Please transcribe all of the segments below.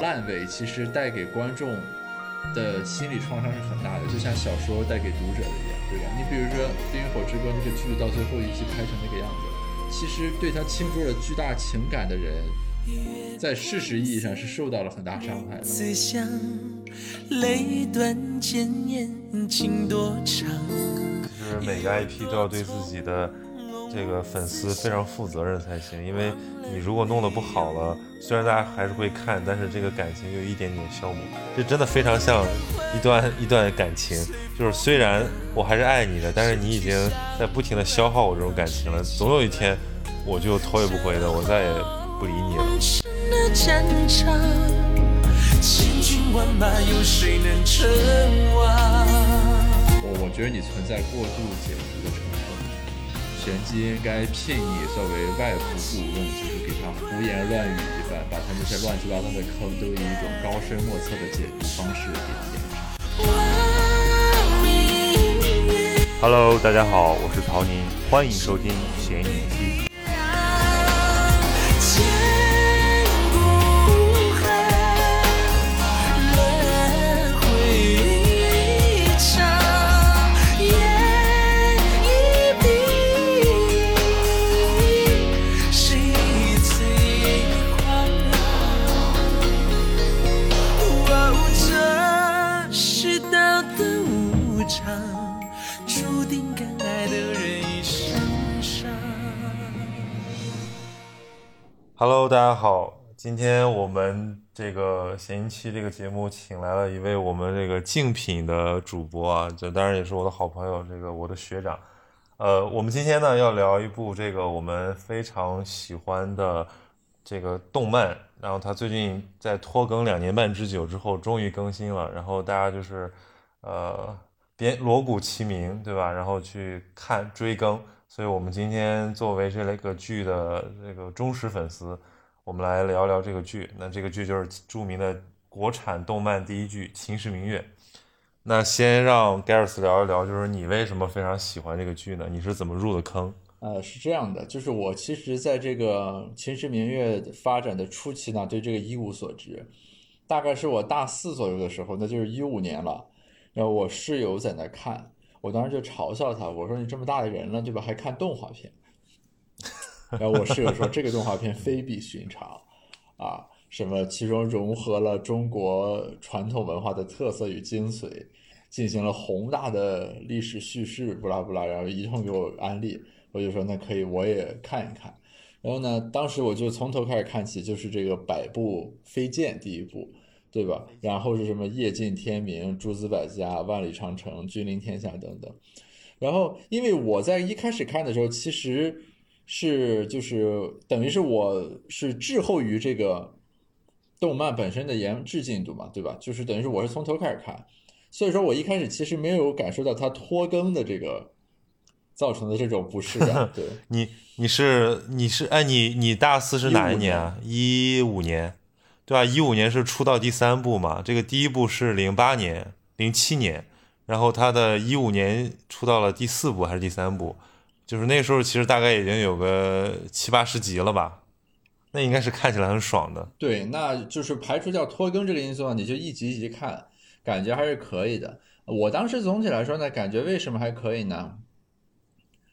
烂尾，其实带给观众的心理创伤是很大的，就像小说带给读者的一样，对吧？你比如说《冰与火之歌》那个剧到最后一集拍成那个样子，其实对他倾注了巨大情感的人，在事实意义上是受到了很大伤害的。思想泪断剑言情多长。就是每个 IP 都要对自己的这个粉丝非常负责任才行，因为你如果弄得不好了，虽然大家还是会看，但是这个感情就一点点消磨。这真的非常像一段一段感情，就是虽然我还是爱你的，但是你已经在不停的消耗我这种感情了，总有一天我就头也不回的，我再也不理你了。深的战场，千军万马，有谁能称王？我我觉得你存在过度解读玄机应该聘你作为外部顾问，就是给他胡言乱语一番，把他那些乱七八糟的坑都以一种高深莫测的解读方式给填上。Hello，大家好，我是曹宁，欢迎收听闲影期。Hello，大家好，今天我们这个闲云期这个节目请来了一位我们这个竞品的主播啊，这当然也是我的好朋友，这个我的学长。呃，我们今天呢要聊一部这个我们非常喜欢的这个动漫，然后它最近在拖更两年半之久之后终于更新了，然后大家就是呃边锣鼓齐鸣，对吧？然后去看追更，所以我们今天作为这个剧的这个忠实粉丝，我们来聊聊这个剧。那这个剧就是著名的国产动漫第一剧《秦时明月》。那先让 g a r r s 聊一聊，就是你为什么非常喜欢这个剧呢？你是怎么入的坑？呃，是这样的，就是我其实在这个《秦时明月》发展的初期呢，对这个一无所知。大概是我大四左右的时候，那就是一五年了。然后我室友在那看，我当时就嘲笑他，我说你这么大的人了，对吧？还看动画片？然后我室友说这个动画片非比寻常啊，什么其中融合了中国传统文化的特色与精髓，进行了宏大的历史叙事，不拉不拉，然后一通给我安利。我就说那可以，我也看一看。然后呢，当时我就从头开始看起，就是这个百步飞剑第一部，对吧？然后是什么夜尽天明、诸子百家、万里长城、君临天下等等。然后，因为我在一开始看的时候，其实是就是等于是我是滞后于这个动漫本身的研制进度嘛，对吧？就是等于是我是从头开始看，所以说我一开始其实没有感受到它拖更的这个造成的这种不适感，对。你你是你是哎你你大四是哪一年啊？一五年，对吧？一五年是出到第三部嘛？这个第一部是零八年、零七年，然后他的一五年出到了第四部还是第三部？就是那时候其实大概已经有个七八十集了吧？那应该是看起来很爽的。对，那就是排除掉拖更这个因素啊，你就一集一集看，感觉还是可以的。我当时总体来说呢，感觉为什么还可以呢？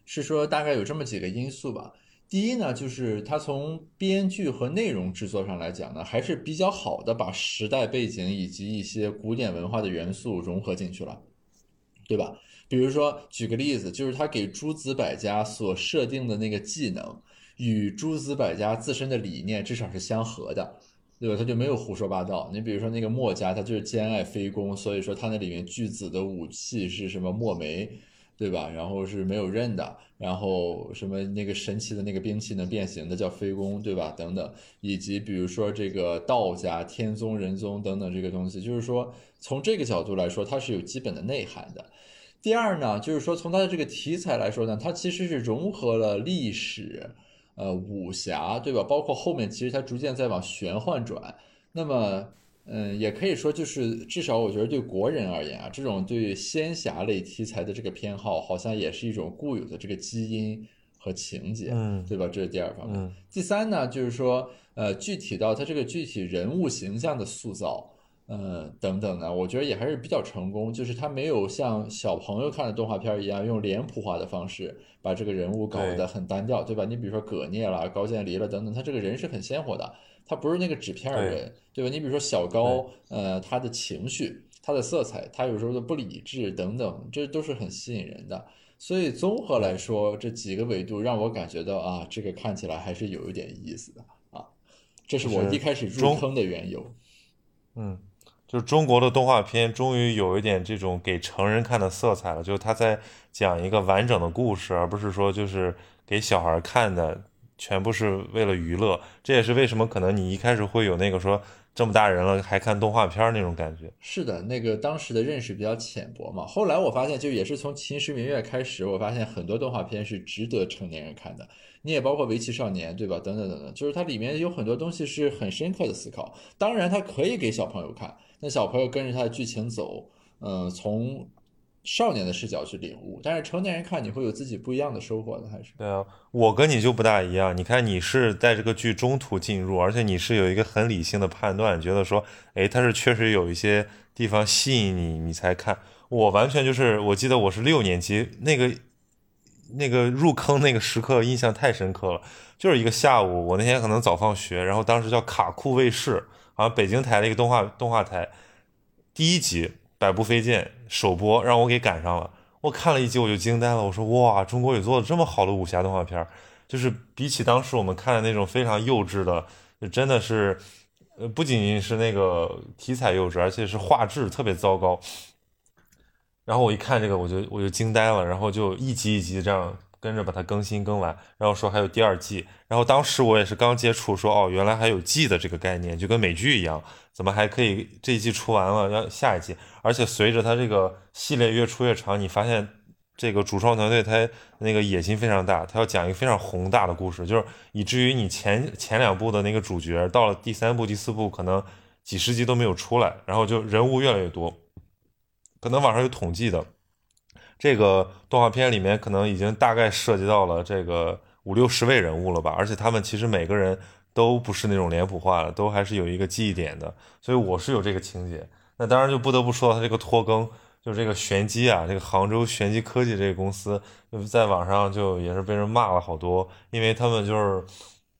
是说大概有这么几个因素吧。第一呢，就是它从编剧和内容制作上来讲呢，还是比较好的把时代背景以及一些古典文化的元素融合进去了，对吧？比如说举个例子，就是他给诸子百家所设定的那个技能，与诸子百家自身的理念至少是相合的。对吧？他就没有胡说八道。你比如说那个墨家，他就是兼爱非攻，所以说他那里面巨子的武器是什么墨梅，对吧？然后是没有刃的，然后什么那个神奇的那个兵器能变形的叫飞弓，对吧？等等，以及比如说这个道家天宗人宗等等这个东西，就是说从这个角度来说，它是有基本的内涵的。第二呢，就是说从它的这个题材来说呢，它其实是融合了历史。呃，武侠对吧？包括后面其实它逐渐在往玄幻转。那么，嗯，也可以说就是至少我觉得对国人而言啊，这种对仙侠类题材的这个偏好，好像也是一种固有的这个基因和情节，嗯对吧？这是第二方面。嗯第三呢，就是说，呃，具体到它这个具体人物形象的塑造，呃，等等的，我觉得也还是比较成功。就是他没有像小朋友看的动画片一样，用脸谱化的方式把这个人物搞得很单调，对吧？你比如说葛聂啦、高渐离了等等，他这个人是很鲜活的，他不是那个纸片人，对吧？你比如说小高，呃，他的情绪、他的色彩，他有时候的不理智等等，这都是很吸引人的。所以综合来说，这几个维度让我感觉到啊，这个看起来还是有一点意思的啊，这是我一开始入坑的缘由。嗯，就是中国的动画片终于有一点这种给成人看的色彩了，就是他在讲一个完整的故事，而不是说就是给小孩看的，全部是为了娱乐。这也是为什么可能你一开始会有那个说这么大人了还看动画片那种感觉。是的，那个当时的认识比较浅薄嘛。后来我发现，就也是从《秦时明月》开始，我发现很多动画片是值得成年人看的。你也包括《围棋少年》，对吧？等等等等，就是它里面有很多东西是很深刻的思考。当然，它可以给小朋友看，那小朋友跟着它的剧情走，嗯、从少年的视角去领悟。但是成年人看，你会有自己不一样的收获的，还是对啊，我跟你就不大一样。你看，你是在这个剧中途进入，而且你是有一个很理性的判断，觉得说，哎，它是确实有一些地方吸引你，你才看。我完全就是，我记得我是六年级那个那个入坑那个时刻，印象太深刻了。就是一个下午，我那天可能早放学，然后当时叫卡酷卫视，好像北京台的一个动画动画台，第一集《百步飞剑》首播，让我给赶上了。我看了一集我就惊呆了，我说哇，中国有做的这么好的武侠动画片儿，就是比起当时我们看的那种非常幼稚的，就真的是，呃，不仅仅是那个题材幼稚，而且是画质特别糟糕。然后我一看这个，我就我就惊呆了，然后就一集一集这样跟着把它更新更完，然后说还有第二季，然后当时我也是刚接触，说哦，原来还有季的这个概念，就跟美剧一样，怎么还可以这一季出完了要下一季？而且随着它这个系列越出越长，你发现这个主创团队他那个野心非常大，他要讲一个非常宏大的故事，就是以至于你前前两部的那个主角到了第三部、第四部可能几十集都没有出来，然后就人物越来越多，可能网上有统计的。这个动画片里面可能已经大概涉及到了这个五六十位人物了吧，而且他们其实每个人都不是那种脸谱化的，都还是有一个记忆点的，所以我是有这个情节。那当然就不得不说到他这个拖更，就是这个玄机啊，这个杭州玄机科技这个公司，在网上就也是被人骂了好多，因为他们就是。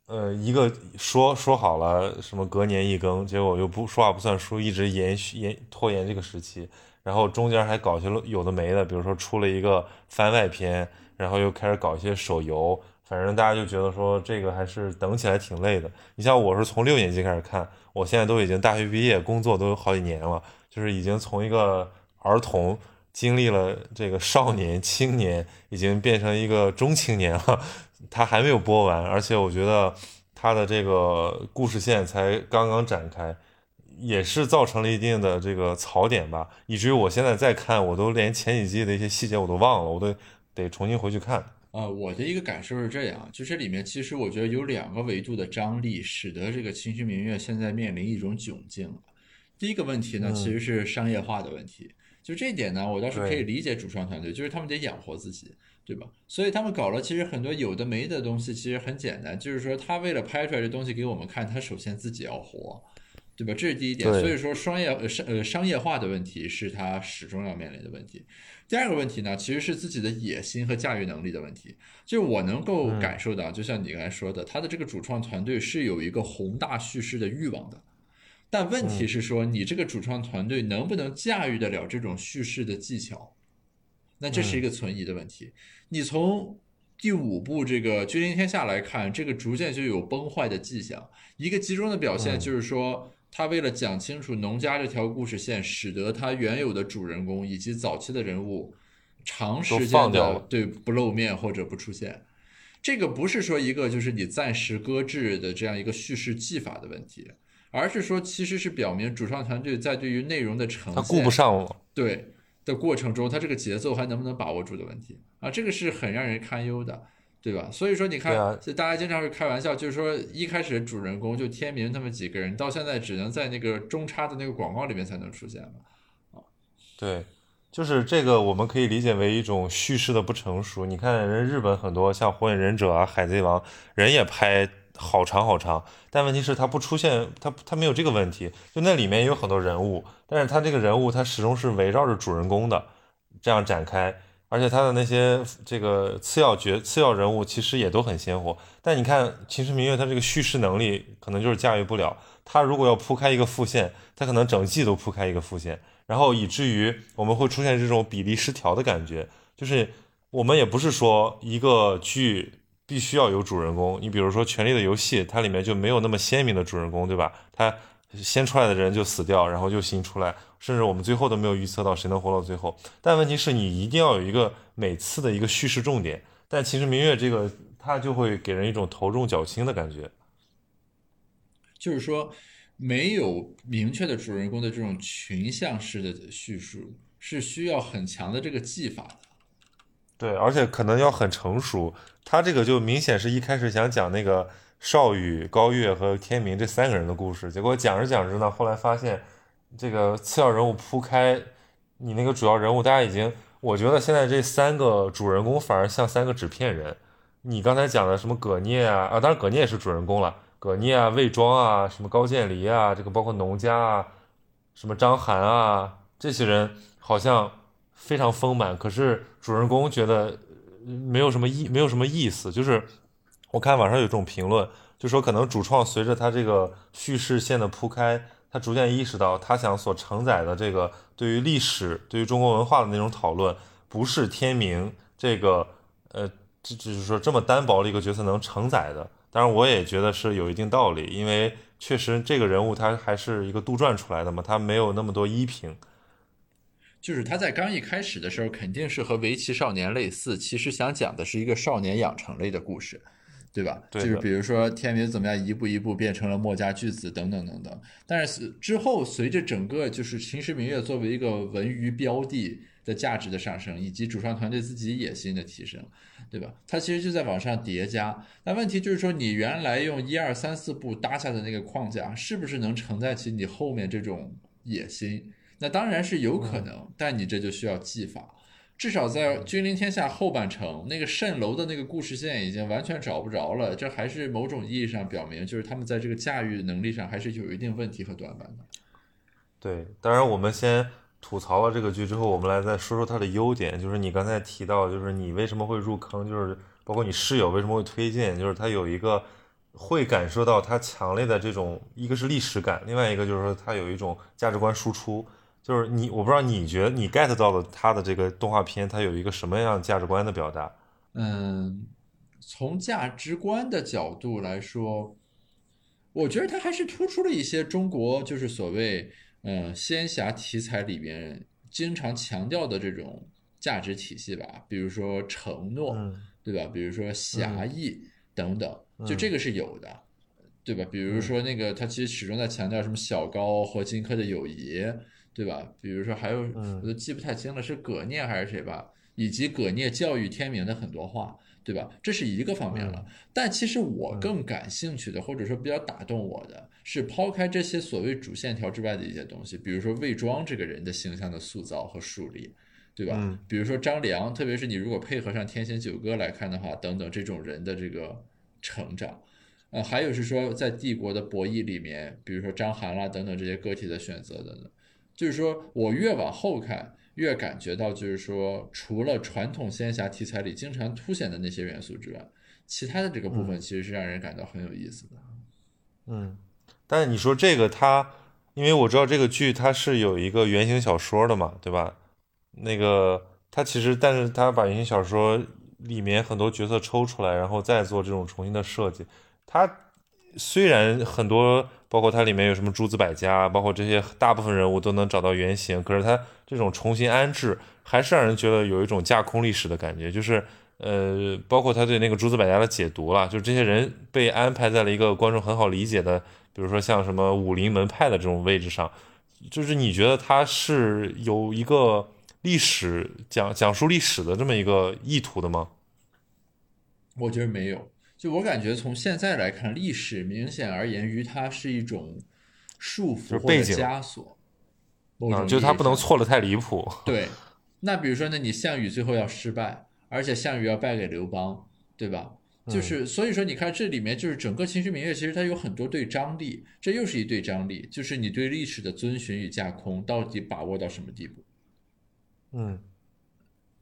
呃，一个说说好了什么隔年一更，结果又不说话不算数，一直延续延拖延这个时期，然后中间还搞些有的没的，比如说出了一个番外篇，然后又开始搞一些手游，反正大家就觉得说这个还是等起来挺累的。你像我是从六年级开始看，我现在都已经大学毕业，工作都有好几年了，就是已经从一个儿童经历了这个少年、青年，已经变成一个中青年了。他还没有播完，而且我觉得他的这个故事线才刚刚展开，也是造成了一定的这个槽点吧，以至于我现在再看，我都连前几季的一些细节我都忘了，我都 得重新回去看。啊、我的一个感受是这样，就这里面其实我觉得有两个维度的张力，使得这个《秦时明月》现在面临一种窘境了。第一个问题呢，嗯其实是商业化的问题。就这一点呢，我倒是可以理解主创团队，就是他们得养活自己，对吧？所以他们搞了其实很多有的没的东西，其实很简单，就是说他为了拍出来这东西给我们看，他首先自己要活，对吧？这是第一点。所以说商业呃商呃商业化的问题是他始终要面临的问题。第二个问题呢，其实是自己的野心和驾驭能力的问题。就是我能够嗯感受到，就像你刚才说的，他的这个主创团队是有一个宏大叙事的欲望的。但问题是说，你这个主创团队能不能驾驭得了这种叙事的技巧？那这是一个存疑的问题。你从第五部这个《君临天下》来看，这个逐渐就有崩坏的迹象。一个集中的表现嗯就是说，他为了讲清楚农家这条故事线，使得他原有的主人公以及早期的人物长时间的对不露面或者不出现。这个不是说一个就是你暂时搁置的这样一个叙事技法的问题，而是说其实是表明主创团队在对于内容的呈现，他顾不上了，对的过程中，他这个节奏还能不能把握住的问题。啊，这个是很让人堪忧的，对吧？所以说你看，大家经常会开玩笑，就是说一开始主人公就天明他们几个人，到现在只能在那个中插的那个广告里面才能出现了。对，就是这个，我们可以理解为一种叙事的不成熟。你看，人日本很多像《火影忍者》啊、《海贼王》，人也拍好长好长，但问题是它不出现，它它没有这个问题。就那里面有很多人物，但是它这个人物它始终是围绕着主人公的这样展开，而且他的那些这个次要角、次要人物其实也都很鲜活。但你看《秦时明月》，它这个叙事能力可能就是驾驭不了。它如果要铺开一个副线，它可能整季都铺开一个副线。然后以至于我们会出现这种比例失调的感觉，就是我们也不是说一个剧必须要有主人公，你比如说《权力的游戏》，它里面就没有那么鲜明的主人公，对吧？它先出来的人就死掉，然后又新出来，甚至我们最后都没有预测到谁能活到最后。但问题是你一定要有一个每次的一个叙事重点，但其实《明月》这个它就会给人一种头重脚轻的感觉，就是说。没有明确的主人公的这种群像式的叙述，是需要很强的这个技法的。对，而且可能要很成熟。他这个就明显是一开始想讲那个少羽、高月和天明这三个人的故事，结果讲着讲着呢，后来发现这个次要人物铺开，你那个主要人物，大家已经，我觉得现在这三个主人公反而像三个纸片人。你刚才讲的什么葛聂啊，啊，当然葛聂也是主人公了。葛聂啊，魏庄啊，什么高渐离啊，这个包括农家啊，什么章邯啊，这些人好像非常丰满，可是主人公觉得没有什么意，没有什么意思。就是我看网上有这种评论，就说可能主创随着他这个叙事线的铺开，他逐渐意识到他想所承载的这个对于历史、对于中国文化的那种讨论，不是天明这个呃，这就是说这么单薄的一个角色能承载的。当然，我也觉得是有一定道理，因为确实这个人物他还是一个杜撰出来的嘛，他没有那么多依凭。就是他在刚一开始的时候，肯定是和围棋少年类似，其实想讲的是一个少年养成类的故事，对吧？对。就是比如说天明怎么样一步一步变成了墨家巨子等等等等。但是之后随着整个就是《秦时明月》作为一个文娱标的。的价值的上升，以及主创团队自己野心的提升，对吧？它其实就在往上叠加。那问题就是说，你原来用一二三四部搭下的那个框架，是不是能承载起你后面这种野心？那当然是有可能，但你这就需要技法。至少在《君临天下》后半程，那个蜃楼的那个故事线已经完全找不着了。这还是某种意义上表明，就是他们在这个驾驭能力上还是有一定问题和短板的。对，当然我们先。吐槽了这个剧之后，我们来再说说它的优点。就是你刚才提到，就是你为什么会入坑，就是包括你室友为什么会推荐，就是它有一个会感受到它强烈的这种，一个是历史感，另外一个就是说它有一种价值观输出。就是你，我不知道你觉得你 get 到的他的这个动画片，它有一个什么样价值观的表达？嗯，从价值观的角度来说，我觉得它还是突出了一些中国，就是所谓。嗯，仙侠题材里边经常强调的这种价值体系吧，比如说承诺，对吧？比如说侠义等等，就这个是有的，对吧？比如说那个他其实始终在强调什么小高和荆轲的友谊，对吧？比如说还有我都记不太清了，是葛聂还是谁吧？以及葛聂教育天明的很多话。对吧？这是一个方面了，但其实我更感兴趣的，或者说比较打动我的是抛开这些所谓主线条之外的一些东西，比如说魏庄这个人的形象的塑造和树立，对吧？比如说张良，特别是你如果配合上天行九歌来看的话，等等这种人的这个成长，呃，还有是说在帝国的博弈里面，比如说章邯啦等等这些个体的选择等等，就是说我越往后看。越感觉到，就是说，除了传统仙侠题材里经常凸显的那些元素之外，其他的这个部分其实是让人感到很有意思的。嗯，但是你说这个它，因为我知道这个剧它是有一个原型小说的嘛，对吧？那个它其实，但是它把原型小说里面很多角色抽出来，然后再做这种重新的设计，它虽然很多。包括它里面有什么诸子百家，包括这些大部分人物都能找到原型，可是它这种重新安置，还是让人觉得有一种架空历史的感觉。就是，呃，包括他对那个诸子百家的解读了，就是这些人被安排在了一个观众很好理解的，比如说像什么武林门派的这种位置上，就是你觉得他是有一个历史讲讲述历史的这么一个意图的吗？我觉得没有。就我感觉，从现在来看，历史明显而言于它是一种束缚或者枷锁。啊，就它不能错的太离谱。对，那比如说呢，你项羽最后要失败，而且项羽要败给刘邦，对吧？就是所以说，你看这里面就是整个《秦时明月》，其实它有很多对张力，这又是一对张力，就是你对历史的遵循与架空到底把握到什么地步，嗯，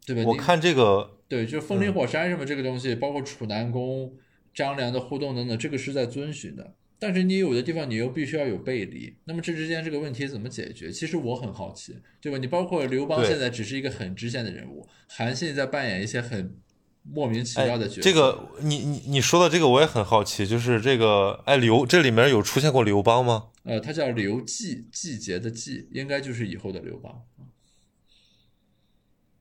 对吧？我你看这个，对，就风林火山什么这个东西，包括楚南宫、张良的互动等等，这个是在遵循的。但是你有的地方你又必须要有背离，那么这之间这个问题怎么解决？其实我很好奇，对吧？你包括刘邦现在只是一个很支线的人物，韩信在扮演一些很莫名其哎妙的角色。，这个你你你说的这个我也很好奇，就是这个哎刘这里面有出现过刘邦吗？呃，他叫刘季，季节的季，应该就是以后的刘邦。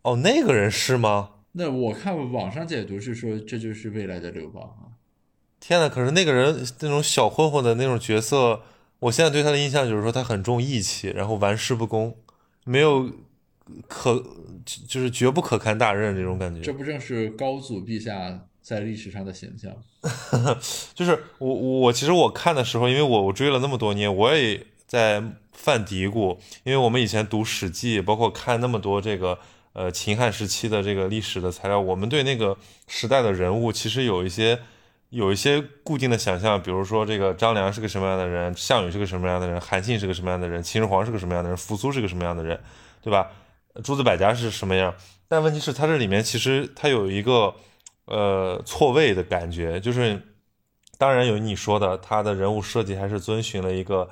哦，那个人是吗？那我看网上解读是说这就是未来的刘邦啊。天呐，可是那个人那种小混混的那种角色，我现在对他的印象就是说他很重义气，然后玩世不恭，没有可就是绝不可堪大任这种感觉。这不正是高祖陛下在历史上的形象？就是我我其实我看的时候，因为我我追了那么多年，我也在犯嘀咕，因为我们以前读《史记》，包括看那么多这个呃秦汉时期的这个历史的材料，我们对那个时代的人物其实有一些有一些固定的想象，比如说这个张良是个什么样的人，项羽是个什么样的人，韩信是个什么样的人，秦始皇是个什么样的人，扶苏是个什么样的人，对吧？诸子百家是什么样？但问题是，他这里面其实他有一个呃错位的感觉，就是当然有你说的，他的人物设计还是遵循了一个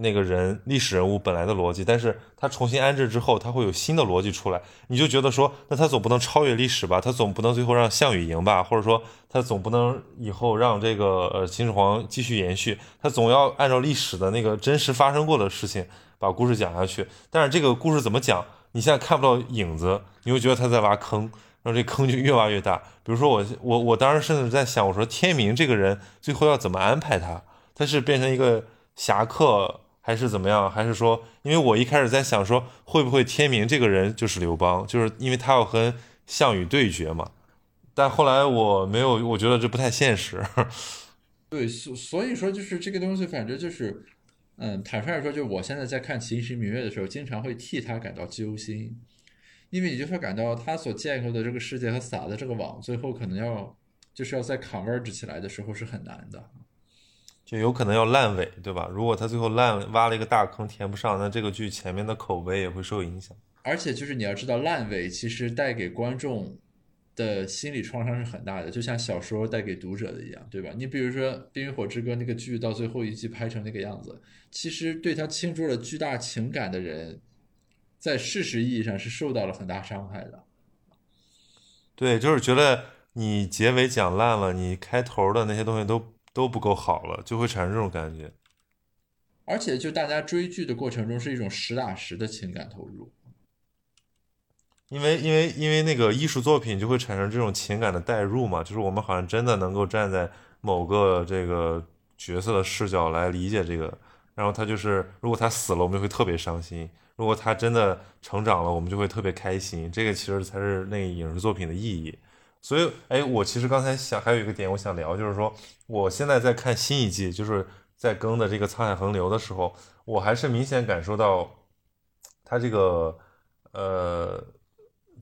那个人历史人物本来的逻辑，但是他重新安置之后，他会有新的逻辑出来，你就觉得说，那他总不能超越历史吧？他总不能最后让项羽赢吧？或者说他总不能以后让这个呃秦始皇继续延续？他总要按照历史的那个真实发生过的事情把故事讲下去。但是这个故事怎么讲？你现在看不到影子，你会觉得他在挖坑，然后这坑就越挖越大。比如说我我我当时甚至在想，我说天明这个人最后要怎么安排他？他是变成一个侠客，还是怎么样？还是说，因为我一开始在想说，会不会天明这个人就是刘邦，就是因为他要和项羽对决嘛？但后来我没有，我觉得这不太现实。对，所所以说就是这个东西，反正就是，嗯，坦率来说，就我现在在看《秦时明月》的时候，经常会替他感到揪心，因为你就会感到他所建构的这个世界和撒的这个网，最后可能要就是要在 converge 起来的时候是很难的。就有可能要烂尾，对吧？如果他最后烂挖了一个大坑填不上，那这个剧前面的口碑也会受影响。而且就是你要知道，烂尾其实带给观众的心理创伤是很大的，就像小说带给读者的一样，对吧？你比如说《冰与火之歌》那个剧到最后一季拍成那个样子，其实对他倾注了巨大情感的人，在事实意义上是受到了很大伤害的。对，就是觉得你结尾讲烂了，你开头的那些东西都都不够好了，就会产生这种感觉。而且就大家追剧的过程中是一种实打实的情感投入。因为因为因为那个艺术作品就会产生这种情感的代入嘛，就是我们好像真的能够站在某个这个角色的视角来理解这个，然后他就是如果他死了，我们就会特别伤心；如果他真的成长了，我们就会特别开心。这个其实才是那个影视作品的意义。所以，哎，我其实刚才想还有一个点我想聊，就是说我现在在看新一季，就是在更的这个《沧海横流》的时候，我还是明显感受到他这个呃。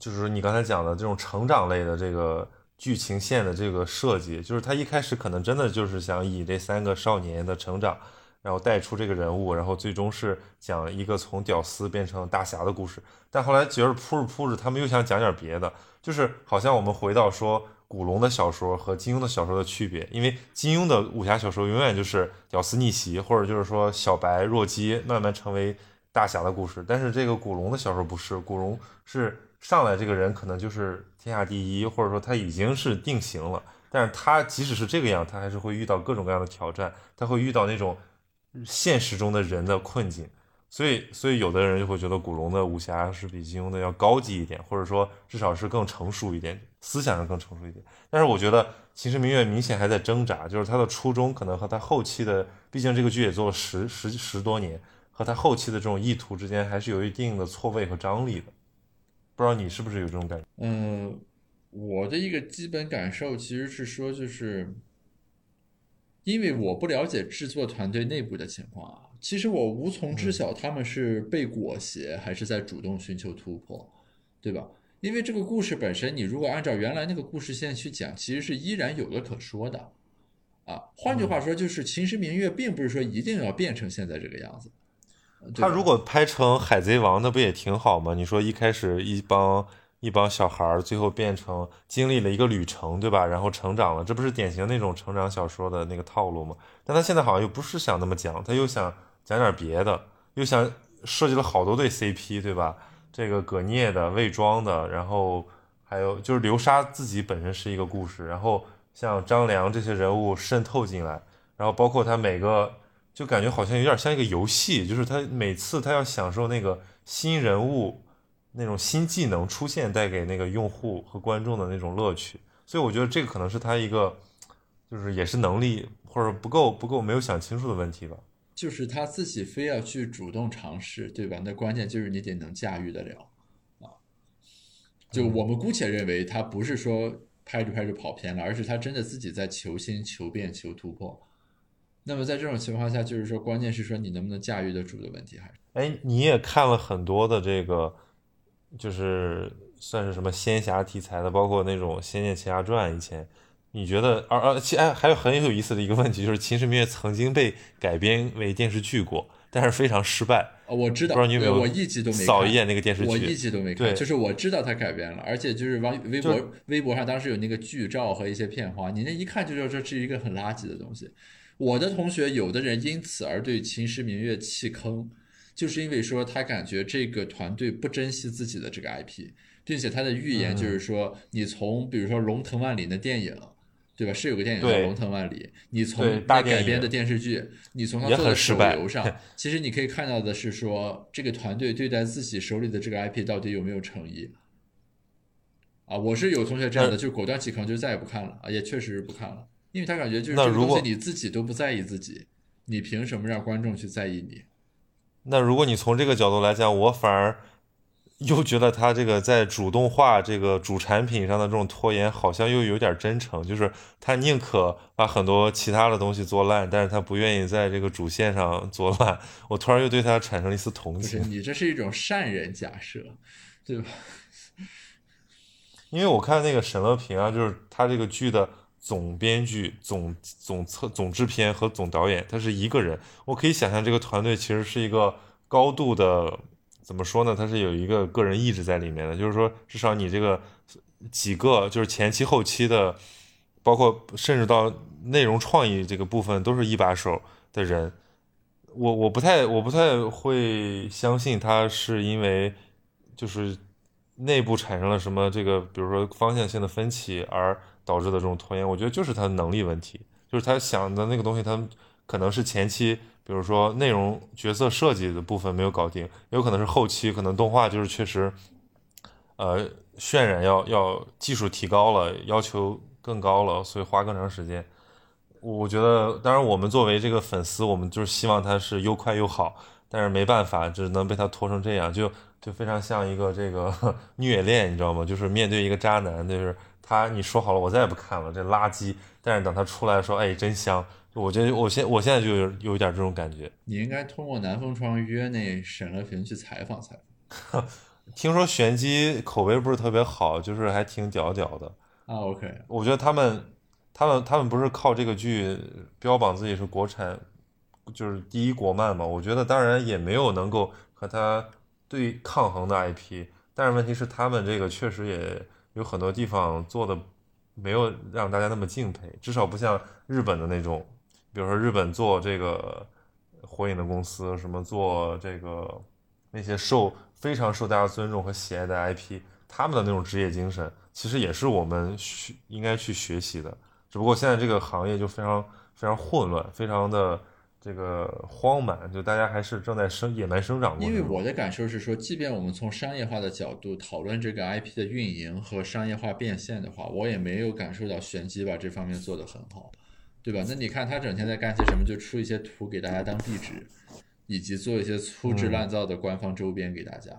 就是你刚才讲的这种成长类的这个剧情线的这个设计，就是他一开始可能真的就是想以这三个少年的成长，然后带出这个人物，然后最终是讲一个从屌丝变成大侠的故事。但后来觉得铺着铺着，他们又想讲点别的，就是好像我们回到说古龙的小说和金庸的小说的区别，因为金庸的武侠小说永远就是屌丝逆袭，或者就是说小白弱鸡慢慢成为大侠的故事，但是这个古龙的小说不是，古龙是。上来这个人可能就是天下第一，或者说他已经是定型了。但是他即使是这个样，他还是会遇到各种各样的挑战，他会遇到那种现实中的人的困境。所以，所以有的人就会觉得古龙的武侠是比金庸的要高级一点，或者说至少是更成熟一点，思想上更成熟一点。但是我觉得《秦时明月》明显还在挣扎，就是他的初衷可能和他后期的，毕竟这个剧也做了十十十多年，和他后期的这种意图之间还是有一定的错位和张力的。不知道你是不是有这种感觉？嗯，我的一个基本感受其实是说，就是因为我不了解制作团队内部的情况啊，其实我无从知晓他们是被裹挟还是在主动寻求突破。对吧？因为这个故事本身，你如果按照原来那个故事线去讲，其实是依然有的可说的，啊，换句话说，就是《秦时明月》并不是说一定要变成现在这个样子。他如果拍成《海贼王》，那不也挺好吗？你说一开始一帮一帮小孩儿，最后变成经历了一个旅程，对吧？然后成长了，这不是典型那种成长小说的那个套路吗？但他现在好像又不是想那么讲，他又想讲点别的，又想设计了好多对 CP，对吧？这个葛聂的、魏庄的，然后还有就是流沙自己本身是一个故事，然后像张良这些人物渗透进来，然后包括他每个。就感觉好像有点像一个游戏，就是他每次他要享受那个新人物那种新技能出现带给那个用户和观众的那种乐趣，所以我觉得这个可能是他一个就是也是能力或者不够不够没有想清楚的问题吧。就是他自己非要去主动尝试，对吧？那关键就是你得能驾驭得了啊。就我们姑且认为他不是说拍着拍着跑偏了，而是他真的自己在求新、求变、求突破。那么在这种情况下，就是说，关键是说你能不能驾驭得住的问题，还是？哎，你也看了很多的这个，就是算是什么仙侠题材的，包括那种《仙剑奇侠传》以前，你觉得？而而且哎，还有很有意思的一个问题，就是《秦时明月》曾经被改编为电视剧过，但是非常失败。哦，我知道，不知道你有没有我一集都没扫一眼那个电视剧？我一集都没看，对就是我知道它改编了，而且就是网微博微博上当时有那个剧照和一些片花，你那一看就知道这是一个很垃圾的东西。我的同学有的人因此而对《秦时明月》弃坑，就是因为说他感觉这个团队不珍惜自己的这个 IP，并且他的预言就是说，你从比如说龙腾万里的电影，对吧？是有个电影叫《龙腾万里》，你从大电影那改编的电视剧，你从他做的手游上，其实你可以看到的是说，这个团队对待自己手里的这个 IP 到底有没有诚意。啊，我是有同学这样的，就果断弃坑，就再也不看了啊，也确实是不看了，因为他感觉就是这个东西你自己都不在意自己，你凭什么让观众去在意你？那如果你从这个角度来讲，我反而又觉得他这个在主动化这个主产品上的这种拖延，好像又有点真诚，就是他宁可把很多其他的东西做烂，但是他不愿意在这个主线上做烂。我突然又对他产生了一丝同情，你这是一种善人假设，对吧？因为我看那个沈乐平啊，就是他这个剧的总编剧、总总策、总制片和总导演，他是一个人。我可以想象这个团队其实是一个高度的，怎么说呢？他是有一个个人意志在里面的，就是说，至少你这个几个就是前期、后期的，包括甚至到内容创意这个部分，都是一把手的人。我我不太我不太会相信他是因为就是内部产生了什么这个，比如说方向性的分歧而导致的这种拖延，我觉得就是他的能力问题，就是他想的那个东西，他可能是前期，比如说内容角色设计的部分没有搞定，也有可能是后期，可能动画就是确实，呃，渲染要要技术提高了，要求更高了，所以花更长时间。我觉得，当然我们作为这个粉丝，我们就是希望他是又快又好，但是没办法，只能被他拖成这样，就就非常像一个这个 虐恋，你知道吗？就是面对一个渣男，就是他你说好了，我再也不看了，这垃圾。但是等他出来说，哎，真香，我觉得我现我现在就有有一点这种感觉。你应该通过南风窗约那沈乐平去采访采访 听说玄机口碑不是特别好，就是还挺屌屌的。啊。OK，我觉得他们，他们，他们不是靠这个剧标榜自己是国产，就是第一国漫嘛？我觉得当然也没有能够和他对抗衡的 IP，但是问题是他们这个确实也有很多地方做的没有让大家那么敬佩，至少不像日本的那种，比如说日本做这个火影的公司，什么做这个那些受非常受大家尊重和喜爱的 IP，他们的那种职业精神，其实也是我们学应该去学习的。只不过现在这个行业就非常非常混乱，非常的这个荒蛮，就大家还是正在生野蛮生长。因为我的感受是说，即便我们从商业化的角度讨论这个 IP 的运营和商业化变现的话，我也没有感受到玄机把这方面做得很好，对吧？那你看他整天在干些什么？就出一些图给大家当壁纸，以及做一些粗制滥造的官方周边给大家。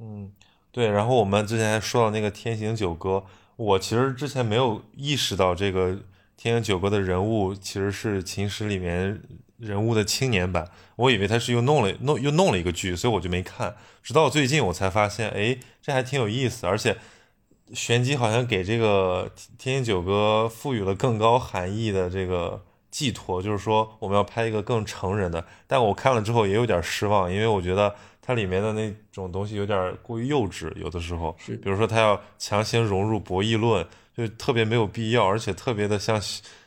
嗯，对。然后我们之前还说到那个天行九歌，我其实之前没有意识到这个天行九歌的人物其实是秦时里面人物的青年版，我以为他是又弄了弄又弄了一个剧，所以我就没看。直到最近我才发现，哎，这还挺有意思，而且玄机好像给这个天行九歌赋予了更高含义的这个寄托，就是说我们要拍一个更成人的。但我看了之后也有点失望，因为我觉得它里面的那种东西有点过于幼稚，有的时候，比如说他要强行融入博弈论，就特别没有必要，而且特别的像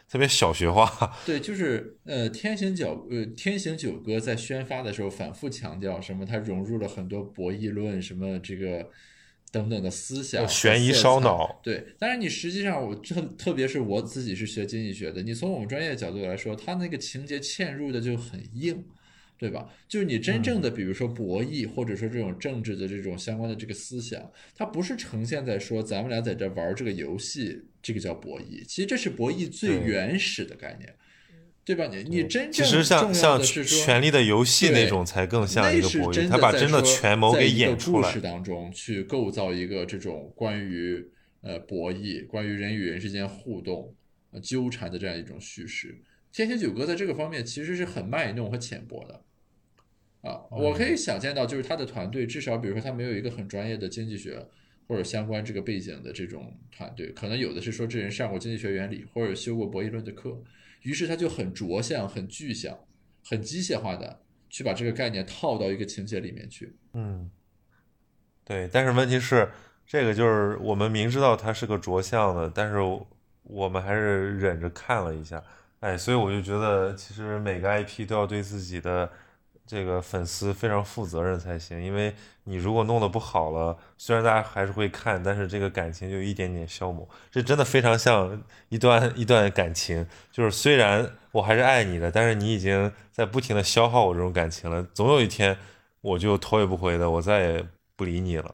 特别小学化。对，就是呃，天行九呃，天行九歌在宣发的时候反复强调什么，它融入了很多博弈论，什么这个等等的思想悬疑烧脑对，但是你实际上我特特别是我自己是学经济学的，你从我们专业角度来说，它那个情节嵌入的就很硬。对吧？就是你真正的，比如说博弈，或者说这种政治的这种相关的这个思想，它不是呈现在说咱们俩在这玩这个游戏，这个叫博弈。其实这是博弈最原始的概念，对吧？你你真其正实像重要像《的是说权力的游戏》那种才更像一个博弈，是真他把真的在说权谋给在演出来故事。当中去构造一个这种关于呃博弈、关于人与人之间互动、呃纠缠的这样一种叙事。天行九歌在这个方面其实是很卖弄和浅薄的。啊，我可嗯以想见到，就是他的团队至少，比如说他没有一个很专业的经济学或者相关这个背景的这种团队，可能有的是说这人上过经济学原理或者修过博弈论的课，于是他就很着相、很具象、很机械化的去把这个概念套到一个情节里面去。嗯，对，但是问题是，这个就是我们明知道它是个着相的，但是我们还是忍着看了一下。哎，所以我就觉得，其实每个 IP 都要对自己的这个粉丝非常负责任才行，因为你如果弄得不好了，虽然大家还是会看，但是这个感情就一点点消磨。这真的非常像一段一段感情，就是虽然我还是爱你的，但是你已经在不停的消耗我这种感情了，总有一天我就头也不回的，我再也不理你了。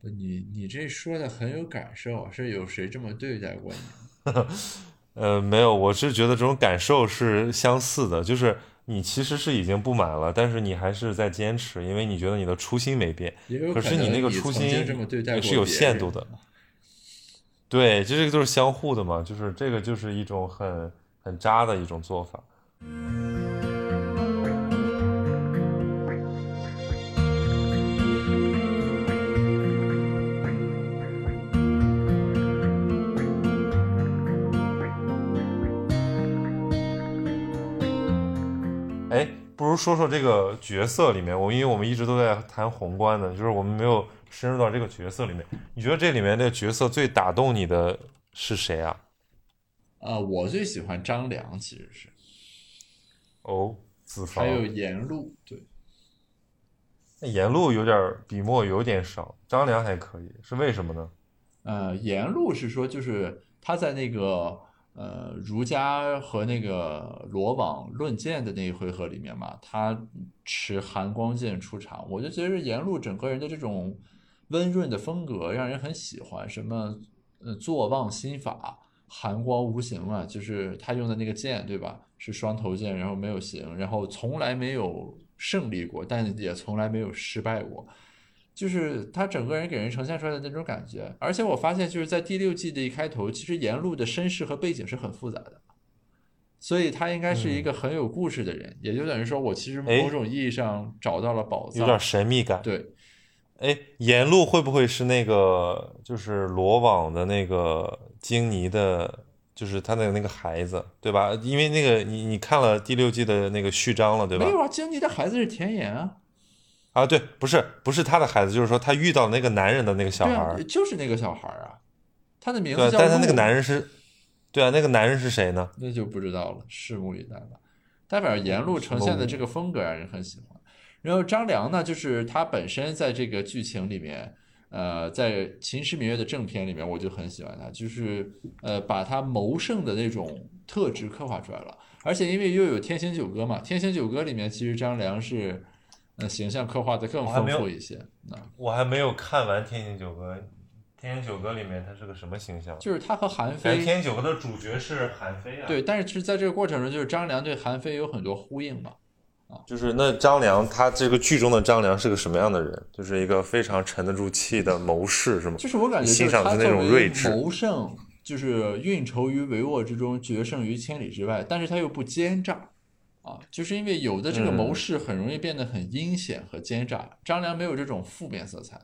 你你这说的很有感受，是有谁这么对待过你？呃，没有，我是觉得这种感受是相似的，就是你其实是已经不满了，但是你还是在坚持，因为你觉得你的初心没变。可是能你那个初心是有限度的。对，这个就是相互的嘛，就是这个就是一种很很渣的一种做法。不如说说这个角色里面，我因为我们一直都在谈宏观的，就是我们没有深入到这个角色里面。你觉得这里面这个角色最打动你的是谁啊？啊、我最喜欢张良，其实是哦，子房还。有颜路，对，那颜路有点笔墨有点少，张良还可以，是为什么呢？呃，颜路是说就是他在那个呃儒家和那个罗网论剑的那一回合里面嘛，他持寒光剑出场，我就觉得颜路整个人的这种温润的风格让人很喜欢，什么呃坐忘心法。寒光无形嘛，就是他用的那个剑，对吧？是双头剑，然后没有形，然后从来没有胜利过，但也从来没有失败过。就是他整个人给人呈现出来的那种感觉，而且我发现就是在第六季的一开头，其实沿路的身世和背景是很复杂的，所以他应该是一个很有故事的人，也就等于说我其实哎某种意义上找到了宝藏，有点神秘感。对，哎，沿路会不会是那个就是罗网的那个京尼的，就是他的那个孩子，对吧？因为那个你你看了第六季的那个序章了，对吧没？有啊，京妮的孩子是田野啊，啊，对，不是不是他的孩子，就是说他遇到那个男人的那个小孩儿，，就是那个小孩儿啊，他的名字叫但是他那个男人是，对啊，那个男人是谁呢？那就不知道了，拭目以待吧。代表沿路呈现的这个风格让人很喜欢。然后张良呢，就是他本身在这个剧情里面，呃，在《秦时明月》的正片里面，我就很喜欢他，就是呃，把他谋胜的那种特质刻画出来了。而且因为又有《天行九歌》嘛，《天行九歌》里面其实张良是，呃，形象刻画的更丰富一些。那我还没有看完《天行九歌》，《天行九歌》里面他是个什么形象？就是他和韩非，天行九歌》的主角是韩非啊。对，但是其实在这个过程中，就是张良对韩非有很多呼应嘛。就是那张良，他这个剧中的张良是个什么样的人？就是一个非常沉得住气的谋士，是吗？就是我感觉，欣赏的那种睿智谋胜，就是运筹于帷幄之中，决胜于千里之外，但是他又不奸诈，就是因为有的这个嗯谋士很容易变得很阴险和奸诈，张良没有这种负面色彩，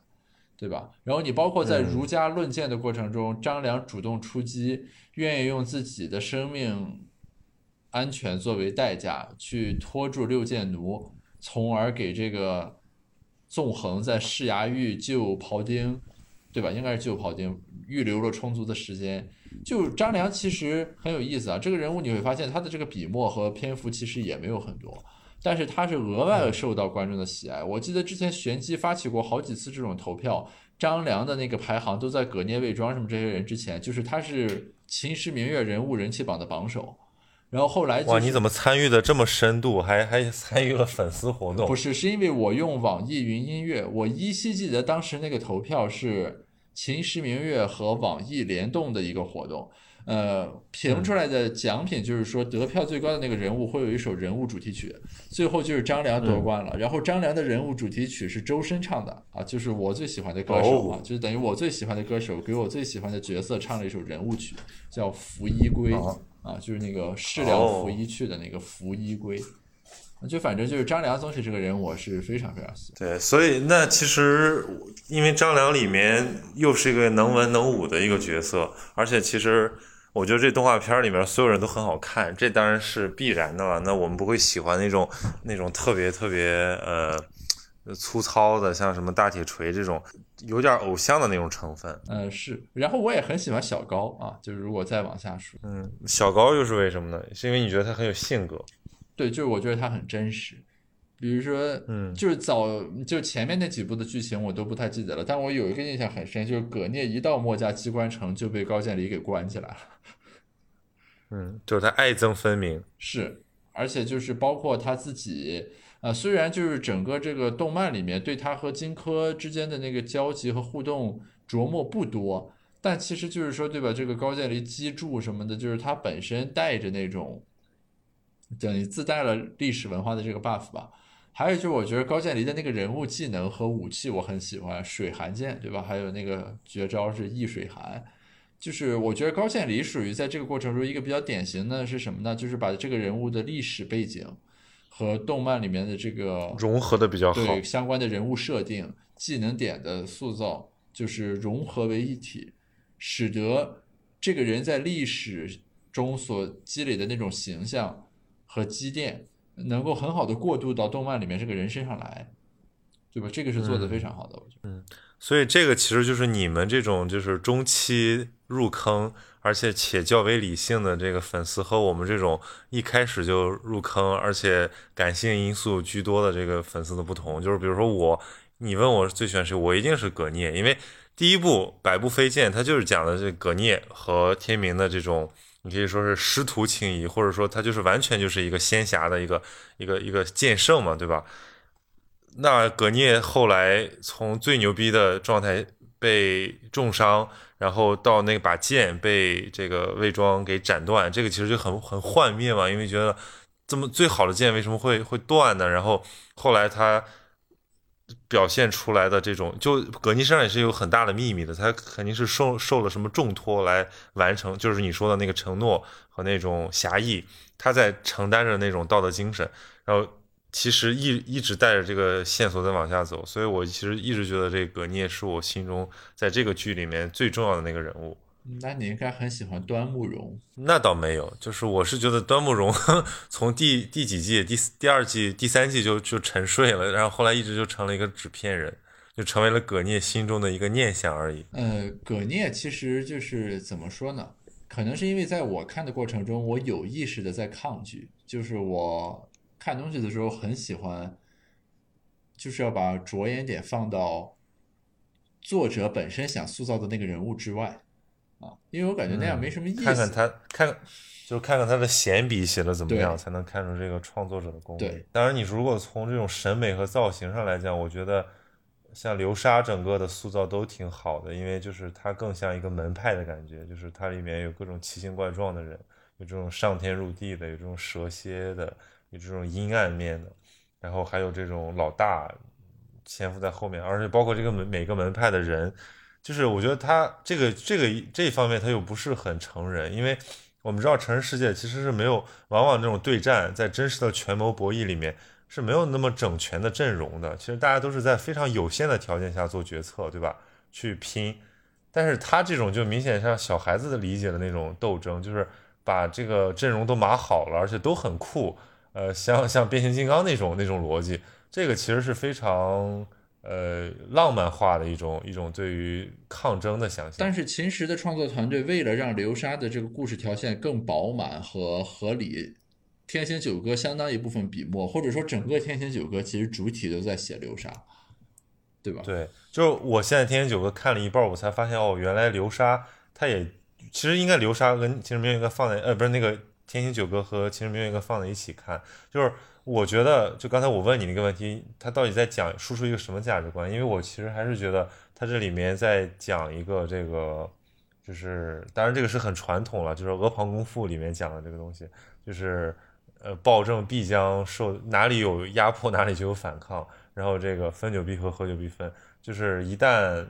对吧？然后你包括在嗯儒家论剑的过程中，张良主动出击，愿意用自己的生命安全作为代价去拖住六剑奴，从而给这个纵横在市衙狱救庖丁，对吧？应该是旧跑丁，预留了充足的时间。就张良其实很有意思啊，这个人物你会发现他的这个笔墨和篇幅其实也没有很多，但是他是额外受到观众的喜爱。我记得之前玄机发起过好几次这种投票，张良的那个排行都在葛聂、魏庄什么这些人之前，就是他是秦时明月人物人气榜的榜首。然后后来、就是、哇，你怎么参与的这么深度，还还参与了粉丝活动？不是，是因为我用网易云音乐，我依稀记得当时那个投票是秦时明月和网易联动的一个活动。呃，评出来的奖品就是说得票最高的那个人物会有一首人物主题曲，最后就是张良夺冠了。然后张良的人物主题曲是周深唱的啊，就是我最喜欢的歌手啊，哦就是等于我最喜欢的歌手给我最喜欢的角色唱了一首人物曲，叫《拂衣归》哦啊，就是那个事了拂衣去的那个拂衣归。就反正就是张良总体这个人，我是非常非常喜欢。对，所以那其实因为张良里面又是一个能文能武的一个角色，而且其实我觉得这动画片里面所有人都很好看，这当然是必然的了。那我们不会喜欢那种那种特别特别呃粗糙的，像什么大铁锤这种有点偶像的那种成分。嗯，是。然后我也很喜欢小高啊，就是如果再往下说，嗯，小高又是为什么呢？是因为你觉得他很有性格。对，就是我觉得他很真实。比如说，嗯就是早就前面那几部的剧情我都不太记得了，但我有一个印象很深，就是葛聂一到墨家机关城就被高渐离给关起来了。嗯，就是他爱憎分明。是，而且就是包括他自己，呃，虽然就是整个这个动漫里面对他和荆轲之间的那个交集和互动琢磨不多，但其实就是说，对吧？这个高渐离击筑什么的，就是他本身带着那种，等于自带了历史文化的这个 buff 吧。还有就是，我觉得高渐离的那个人物技能和武器我很喜欢，水寒剑，对吧？还有那个绝招是易水寒。就是我觉得高渐离属于在这个过程中一个比较典型的是什么呢？就是把这个人物的历史背景和动漫里面的这个融合的比较好。对相关的人物设定、技能点的塑造，就是融合为一体，使得这个人在历史中所积累的那种形象和积淀，能够很好的过渡到动漫里面这个人身上来，对吧？这个是做的非常好的，我觉得。嗯所以这个其实就是你们这种就是中期入坑，而且且较为理性的这个粉丝和我们这种一开始就入坑，而且感性因素居多的这个粉丝的不同。就是比如说我，你问我最喜欢谁，我一定是葛聂，因为第一部《百步飞剑》它就是讲的这葛聂和天明的这种。你可以说是师徒情谊，或者说他就是完全就是一个仙侠的一个一个一个剑圣嘛，对吧？那葛聂后来从最牛逼的状态被重伤，然后到那把剑被这个魏庄给斩断，这个其实就很很幻灭嘛，因为觉得这么最好的剑为什么会会断呢？然后后来他表现出来的这种，就葛聂身上也是有很大的秘密的，他肯定是受受了什么重托来完成，就是你说的那个承诺和那种侠义，他在承担着那种道德精神，然后。其实一一直带着这个线索在往下走，所以我其实一直觉得这个葛聂是我心中在这个剧里面最重要的那个人物。那你应该很喜欢端木蓉，那倒没有，就是我是觉得端木蓉 从第第几季，第第二季、第三季就就沉睡了，然后后来一直就成了一个纸片人，就成为了葛聂心中的一个念想而已。呃，葛聂其实就是怎么说呢？可能是因为在我看的过程中，我有意识的在抗拒，就是我。看东西的时候很喜欢，就是要把着眼点放到作者本身想塑造的那个人物之外啊，因为我感觉那样没什么意思。嗯、看看他看，就是看看他的闲笔写的怎么样，才能看出这个创作者的功力对。当然，你如果从这种审美和造型上来讲，我觉得像流沙整个的塑造都挺好的，因为就是它更像一个门派的感觉，就是它里面有各种奇形怪状的人，有这种上天入地的，有这种蛇蝎的。有这种阴暗面的，然后还有这种老大潜伏在后面，而且包括这个门每个门派的人，就是我觉得他这个这个这方面他又不是很成人，因为我们知道，成人世界其实是没有，往往这种对战在真实的权谋博弈里面是没有那么整全的阵容的。其实大家都是在非常有限的条件下做决策，对吧？去拼。但是他这种就明显像小孩子的理解的那种斗争，就是把这个阵容都码好了，而且都很酷。呃，像像变形金刚那种那种逻辑，这个其实是非常。呃，浪漫化的一种一种对于抗争的想象。但是秦时的创作团队为了让流沙的这个故事条线更饱满和合理，天行九歌相当一部分笔墨，或者说整个天行九歌其实主体都在写流沙，对吧？对，就是我现在天行九歌看了一半，我才发现哦，原来流沙它也其实应该流沙跟秦时明月应该放在呃不是那个天行九歌和秦时明月应该放在一起看，就是。我觉得，就刚才我问你那个问题，他到底在讲输出一个什么价值观？因为我其实还是觉得他这里面在讲一个这个，就是当然这个是很传统了，就是《阿房宫赋》里面讲的这个东西，就是呃暴政必将受哪里有压迫哪里就有反抗，然后这个分久必合，合久必分，就是一旦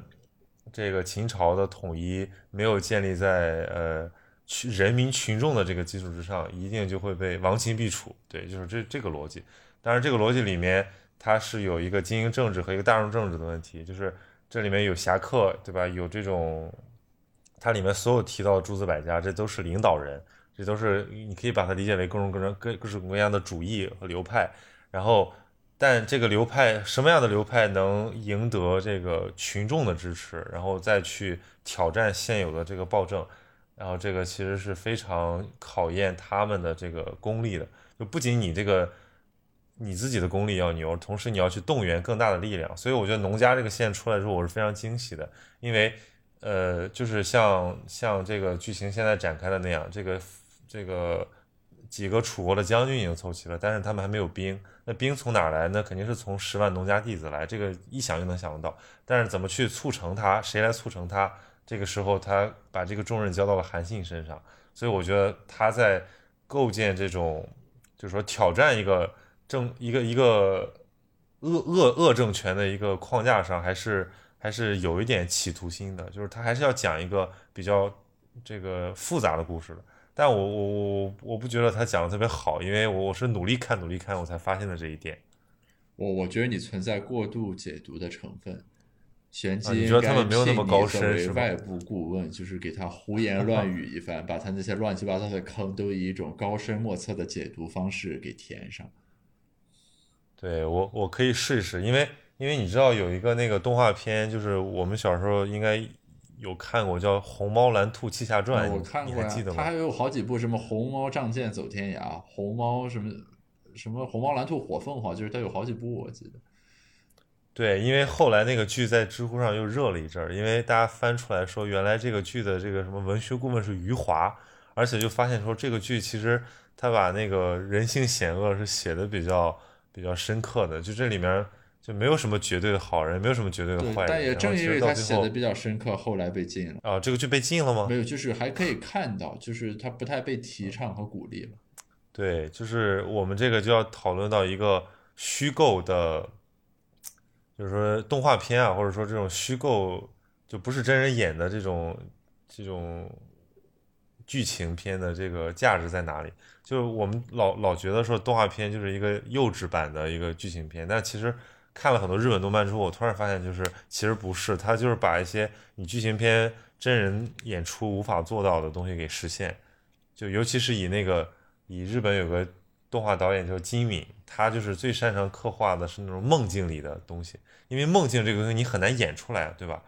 这个秦朝的统一没有建立在呃。群人民群众的这个基础之上，一定就会被亡秦必楚。对，就是这这个逻辑。当然，这个逻辑里面它是有一个精英政治和一个大众政治的问题，就是这里面有侠客，对吧？有这种，它里面所有提到的诸子百家，这都是领导人，这都是你可以把它理解为各种各种各各种各样的主义和流派。然后，但这个流派什么样的流派能赢得这个群众的支持，然后再去挑战现有的这个暴政？然后这个其实是非常考验他们的这个功力的，就不仅你这个你自己的功力要牛，同时你要去动员更大的力量。所以我觉得农家这个线出来之后，我是非常惊喜的，因为呃，就是像像这个剧情现在展开的那样，这个这个几个楚国的将军已经凑齐了，但是他们还没有兵，那兵从哪来？那肯定是从十万农家弟子来，这个一想就能想得到。但是怎么去促成他？谁来促成他？这个时候，他把这个重任交到了韩信身上，所以我觉得他在构建这种，就是说挑战一个政一个一个恶恶恶政权的一个框架上，还是还是有一点企图心的，就是他还是要讲一个比较这个复杂的故事的。但我我我我不觉得他讲的特别好，因为我我是努力看努力看，我才发现的这一点。我我觉得你存在过度解读的成分。玄机应该聘你作为外部顾问，就是给他胡言乱语一番，把他那些乱七八糟的坑都以一种高深莫测的解读方式给填上。对我，我可以试一试，因为因为你知道有一个那个动画片，就是我们小时候应该有看过，叫《红猫蓝兔七侠传》，我看过呀。它还有好几部，什么红猫仗剑走天涯，红猫什么什么红猫蓝兔火凤凰，就是它有好几部，我记得。对，因为后来那个剧在知乎上又热了一阵儿，因为大家翻出来说，原来这个剧的这个什么文学顾问是余华，而且就发现说这个剧其实他把那个人性险恶是写的比较比较深刻的，就这里面就没有什么绝对的好人，没有什么绝对的坏人。但也正因为他写的比较深刻，后来被禁了。啊，这个剧被禁了吗？没有，就是还可以看到，就是他不太被提倡和鼓励了。对，就是我们这个就要讨论到一个虚构的。就是说动画片啊，或者说这种虚构就不是真人演的这种这种剧情片的这个价值在哪里？就我们老老觉得说动画片就是一个幼稚版的一个剧情片，但其实看了很多日本动漫之后，我突然发现就是其实不是，它就是把一些你剧情片真人演出无法做到的东西给实现。就尤其是以那个以日本有个动画导演叫金敏。他就是最擅长刻画的是那种梦境里的东西，因为梦境这个东西你很难演出来，对吧？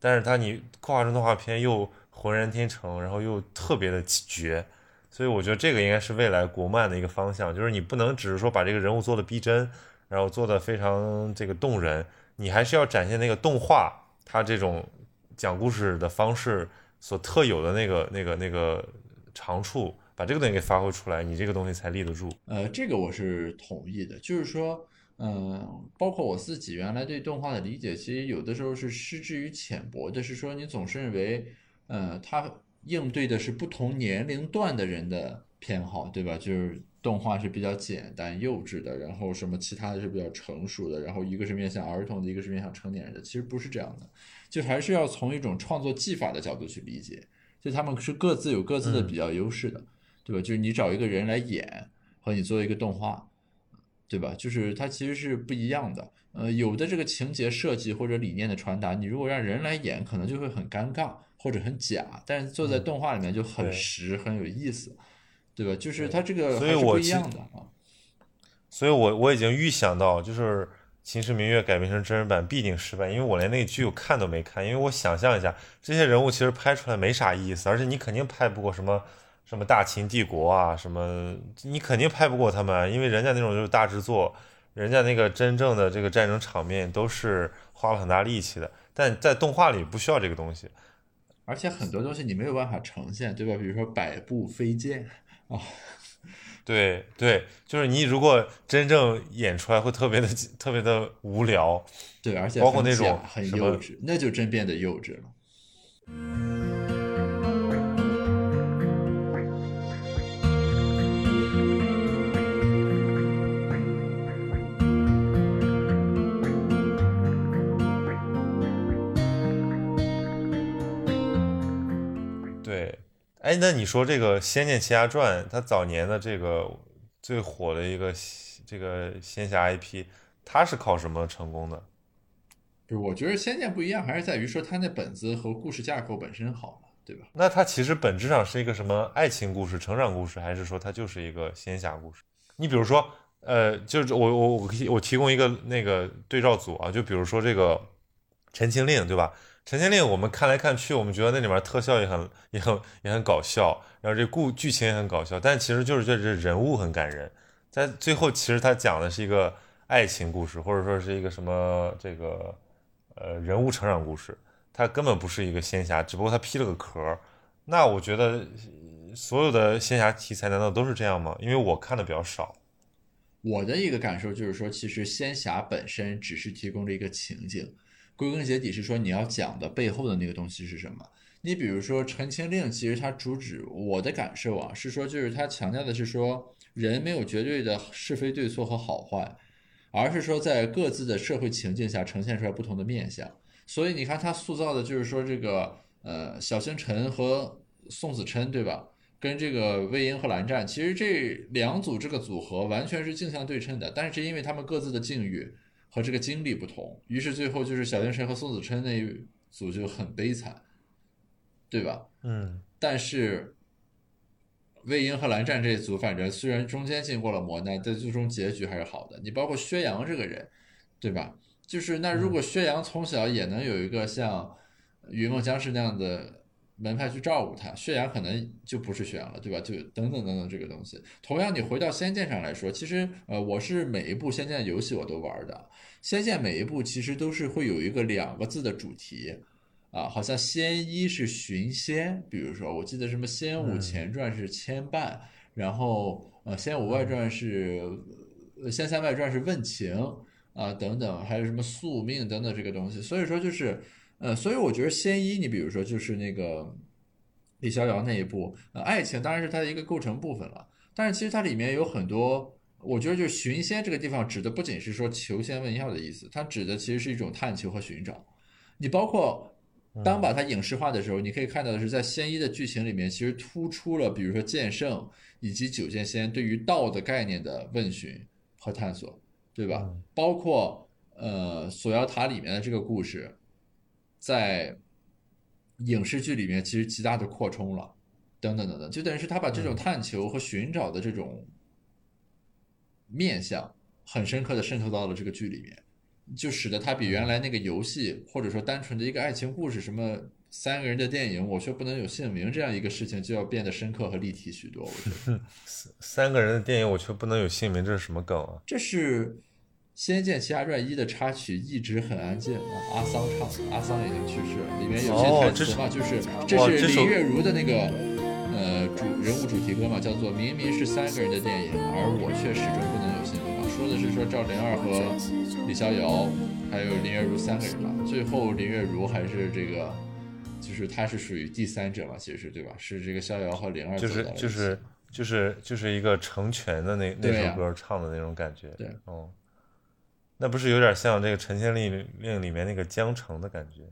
但是他你刻画成动画片又浑然天成，然后又特别的绝，所以我觉得这个应该是未来国漫的一个方向，就是你不能只是说把这个人物做的逼真，然后做的非常这个动人，你还是要展现那个动画它这种讲故事的方式所特有的那个那个那个长处。把这个东西给发挥出来，你这个东西才立得住。呃，这个我是同意的，就是说，嗯，包括我自己原来对动画的理解，其实有的时候是失之于浅薄的，是说你总是认为，呃，它应对的是不同年龄段的人的偏好，对吧？就是动画是比较简单幼稚的，然后什么其他的是比较成熟的，然后一个是面向儿童的，一个是面向成年人的，其实不是这样的，就还是要从一种创作技法的角度去理解，就他们是各自有各自的比较优势的。对吧？就是你找一个人来演和你做一个动画，对吧？就是它其实是不一样的。呃，有的这个情节设计或者理念的传达，你如果让人来演，可能就会很尴尬或者很假，但是做在动画里面就很对实，很有意思，对吧？就是它这个所以还是不一样的啊。所以我我已经预想到，就是《秦时明月》改编成真人版必定失败，因为我连那个剧我看都没看，因为我想象一下，这些人物其实拍出来没啥意思，而且你肯定拍不过什么什么大秦帝国啊，什么你肯定拍不过他们啊，因为人家那种就是大制作，人家那个真正的这个战争场面都是花了很大力气的，但在动画里不需要这个东西。而且很多东西你没有办法呈现，对吧？比如说百步飞剑啊，对对，就是你如果真正演出来会特别的特别的无聊，对，而且包括那种很幼稚，那就真变得幼稚了。哎，那你说这个《仙剑奇侠传》，它早年的这个最火的一个这个仙侠 IP，它是靠什么成功的？就是我觉得《仙剑》不一样，还是在于说它那本子和故事架构本身好嘛，对吧？那它其实本质上是一个什么爱情故事、成长故事，还是说它就是一个仙侠故事？你比如说，呃，就是我我我可以我提供一个那个对照组啊，就比如说这个《陈情令》，对吧？《陈情令》我们看来看去，我们觉得那里面特效也很也很也很搞笑，然后这故剧情也很搞笑，但其实就是这这人物很感人。在最后，其实它讲的是一个爱情故事，或者说是一个什么这个呃人物成长故事，它根本不是一个仙侠，只不过他披了个壳。那我觉得所有的仙侠题材难道都是这样吗？因为我看的比较少。我的一个感受就是说，其实仙侠本身只是提供了一个情景，归根结底是说你要讲的背后的那个东西是什么。你比如说《陈情令》，其实它主旨，我的感受啊是说，就是它强调的是说，人没有绝对的是非对错和好坏，而是说在各自的社会情境下呈现出来不同的面相。所以你看，他塑造的就是说这个呃小星辰和宋子琛，对吧？跟这个魏婴和蓝湛，其实这两组这个组合完全是镜像对称的，但是因为他们各自的境遇和这个经历不同，于是最后就是小天神和宋子琛那一组就很悲惨，对吧？嗯但是魏婴和蓝湛这一组，反正虽然中间经过了磨难，但最终结局还是好的。你包括薛洋这个人，对吧？就是那如果薛洋从小也能有一个像云梦江氏那样的门派去照顾他，血缘可能就不是血缘了，对吧？就等等等等这个东西。同样，你回到《仙剑》上来说，其实呃，我是每一部《仙剑》游戏我都玩的，《仙剑》每一部其实都是会有一个两个字的主题。啊，好像仙一是寻仙，比如说我记得什么《仙武前传》是牵绊，然后呃《仙武外传》是呃《仙三外传》是问情啊等等，还有什么宿命等等这个东西。所以说就是呃，所以我觉得仙一，你比如说就是那个李逍遥那一部，呃，爱情当然是它的一个构成部分了，但是其实它里面有很多。我觉得就是寻仙这个地方指的不仅是说求仙问药的意思，它指的其实是一种探求和寻找。你包括当把它影视化的时候，你可以看到的是，在仙一的剧情里面，其实突出了比如说剑圣以及九剑仙对于道的概念的问询和探索，对吧？包括呃锁妖塔里面的这个故事，在影视剧里面其实极大的扩充了，等等等等，就等于是他把这种探求和寻找的这种面相，很深刻的渗透到了这个剧里面。就使得它比原来那个游戏，或者说单纯的一个爱情故事，什么三个人的电影，我却不能有姓名这样一个事情，就要变得深刻和立体许多。我觉得 三个人的电影我却不能有姓名，这是什么梗啊？这是《仙剑奇侠传一》的插曲，一直很安静。阿桑唱的，阿桑已经去世了。里面有些台词嘛，就是这是林月如的那个呃主人物主题歌嘛，叫做“明明是三个人的电影，而我却始终不能有幸福”嘛，说的是说赵灵儿和李逍遥还有林月如三个人嘛，最后林月如还是这个。就是他是属于第三者嘛，其实对吧？是这个逍遥和灵儿就是走到了一起就是就是就是一个成全的那那首歌唱的那种感觉。对，哦，那不是有点像这个《陈情令》令里面那个江澄的感觉？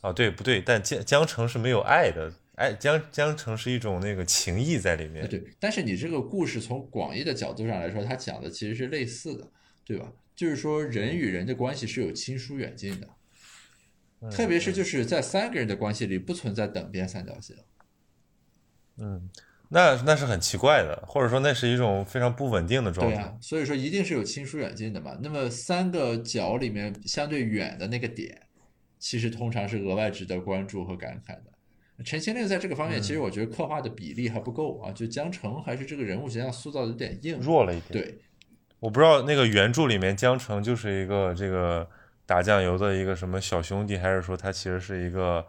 哦，对，不对？但江江澄是没有爱的爱，江江澄是一种那个情谊在里面。对，但是你这个故事从广义的角度上来说，它讲的其实是类似的，对吧？就是说人与人的关系是有亲疏远近的，嗯特别是就是在三个人的关系里不存在等边三角形。嗯，那那是很奇怪的，或者说那是一种非常不稳定的状态。对啊，所以说一定是有亲疏远近的嘛。那么三个角里面相对远的那个点，其实通常是额外值得关注和感慨的。陈情令在这个方面，其实嗯我觉得刻画的比例还不够啊，就江澄还是这个人物形象塑造的有点硬。弱了一点。对，我不知道那个原著里面江澄就是一个这个打酱油的一个什么小兄弟，还是说他其实是一个？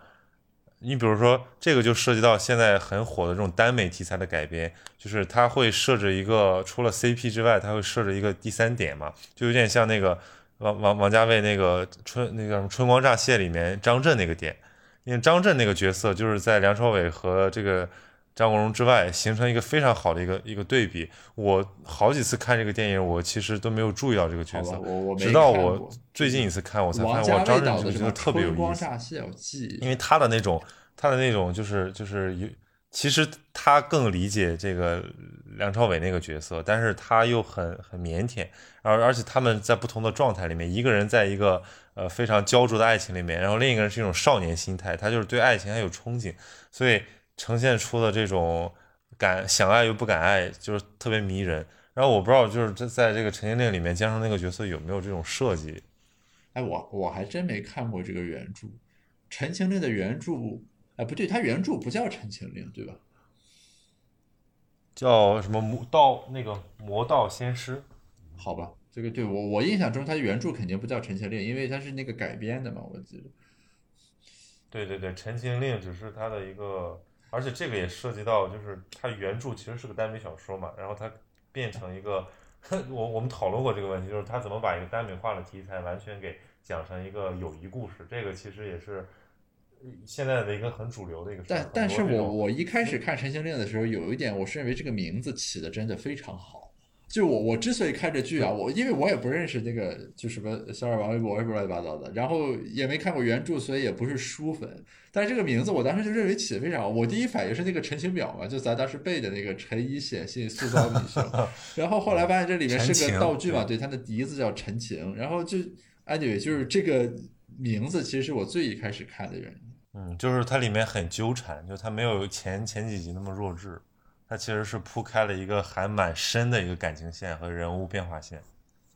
你比如说这个就涉及到现在很火的这种耽美题材的改编，就是它会设置一个除了 CP 之外，它会设置一个第三点嘛，就有点像那个王王王家卫那个春那个什么春光乍泄里面张震那个点，因为张震那个角色就是在梁朝伟和这个张国荣之外，形成一个非常好的一个一个对比。我好几次看这个电影，我其实都没有注意到这个角，色，直到我最近一次看，我才发现哇，张震这个角色特别有意思。因为他的那种，他的那种就是就是有，其实他更理解这个梁朝伟那个角色，但是他又很很腼腆，而而且他们在不同的状态里面，一个人在一个呃非常焦灼的爱情里面，然后另一个人是一种少年心态，他就是对爱情还有憧憬，所以呈现出的这种敢想爱又不敢爱，就是特别迷人。然后我不知道，就是这在这个《陈情令》里面，江澄那个角色有没有这种设计？哎，我我还真没看过这个原著，《陈情令》的原著，哎，不对，它原著不叫《陈情令》，对吧？叫什么魔道那个魔道仙师？好吧，这个对我我印象中它原著肯定不叫《陈情令》，因为它是那个改编的嘛，我记得。对对对，《陈情令》只是它的一个，而且这个也涉及到，就是它原著其实是个耽美小说嘛，然后它变成一个，我我们讨论过这个问题，就是它怎么把一个耽美化的题材完全给讲成一个友谊故事，这个其实也是呃现在的一个很主流的一个。但但是我我一开始看《陈情令》的时候，有一点我是认为这个名字起的真的非常好。就我我之所以看这剧啊，我因为我也不认识那个就什么小耳王微博什么乱七八糟的，然后也没看过原著，所以也不是书粉。但是这个名字我当时就认为起的非常好。我第一反应是那个陈情表嘛，就咱当时背的那个陈以写信塑造女性，然后后来发现这里面是个道具嘛，对他，的笛子叫陈情，然后就 anyway 就是这个名字其实是我最一开始看的原因。嗯，就是它里面很纠缠，就它没有前前几集那么弱智，它其实是铺开了一个还蛮深的一个感情线和人物变化线。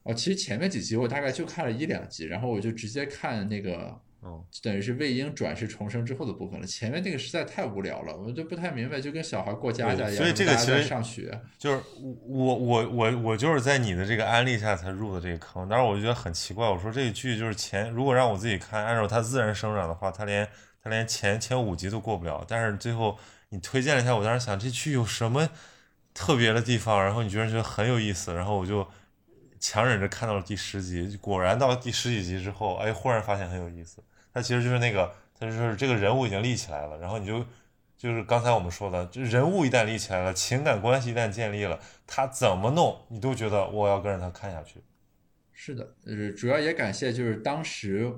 哦，其实前面几集我大概就看了一两集，然后我就直接看那个，嗯，等于是魏婴转世重生之后的部分了。前面那个实在太无聊了，我就不太明白，就跟小孩过家家一样，所以这个其实上学。就是我我我我就是在你的这个安利下才入的这个坑，但是我就觉得很奇怪，我说这个剧就是前如果让我自己看，按照它自然生长的话，它连它连前前五集都过不了。但是最后你推荐了一下，我当时想这剧有什么特别的地方，然后你居然觉得很有意思，然后我就强忍着看到了第十集，果然到第十几集之后，哎，忽然发现很有意思。它其实就是那个，它就是这个人物已经立起来了，然后你就就是刚才我们说的，就人物一旦立起来了，情感关系一旦建立了，他怎么弄你都觉得我要跟着他看下去。是的，呃，主要也感谢就是当时，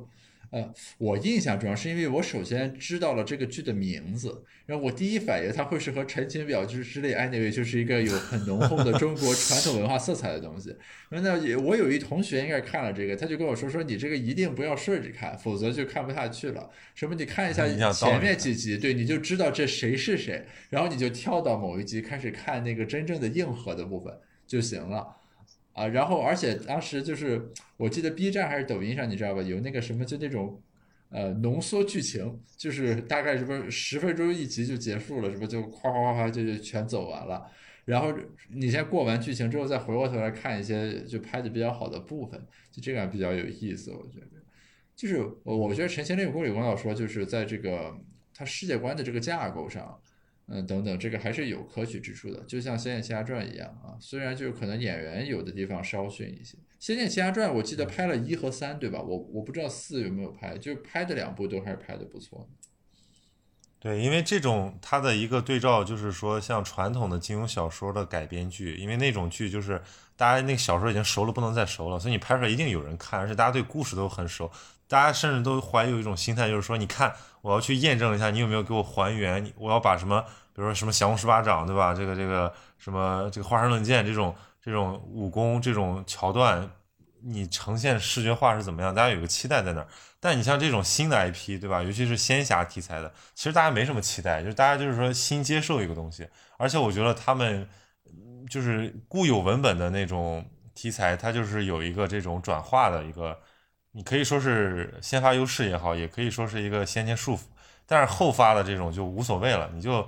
呃，我印象主要是因为我首先知道了这个剧的名字，然后我第一反应它会是和《陈情表》之之类，anyway 就是一个有很浓厚的中国传统文化色彩的东西。然后呢，也我有一同学应该看了这个，他就跟我说说你这个一定不要顺着看，否则就看不下去了。什么你看一下前面几集，对，你就知道这谁是谁，然后你就跳到某一集开始看那个真正的硬核的部分就行了。啊，然后而且当时就是我记得 B 站还是抖音上，你知道吧？有那个什么就那种呃浓缩剧情，就是大概什么十分钟一集就结束了，什么就夸夸夸夸就就全走完了。然后你先过完剧情之后，再回过头来看一些就拍的比较好的部分，就这个比较有意思，我觉得。就是我我觉得陈情令宫里光老说，就是在这个他世界观的这个架构上。嗯，等等，这个还是有可取之处的，就像《仙剑奇侠传》一样啊，虽然就是可能演员有的地方稍逊一些，《仙剑奇侠传》我记得拍了一和三，对吧？我我不知道四有没有拍，就是拍的两部都还是拍的不错的。对，因为这种它的一个对照就是说，像传统的金庸小说的改编剧，因为那种剧就是大家那个小说已经熟了不能再熟了，所以你拍出来一定有人看，而且大家对故事都很熟，大家甚至都怀有一种心态，就是说，你看我要去验证一下你有没有给我还原，我要把什么，比如说什么降龙十八掌，对吧？这个这个什么这个华山论剑这种这种武功这种桥段，你呈现视觉化是怎么样？大家有个期待在那儿。但你像这种新的 IP，对吧？尤其是仙侠题材的，其实大家没什么期待，就是大家就是说新接受一个东西。而且我觉得他们就是固有文本的那种题材，它就是有一个这种转化的一个，你可以说是先发优势也好，也可以说是一个先天束缚。但是后发的这种就无所谓了，你就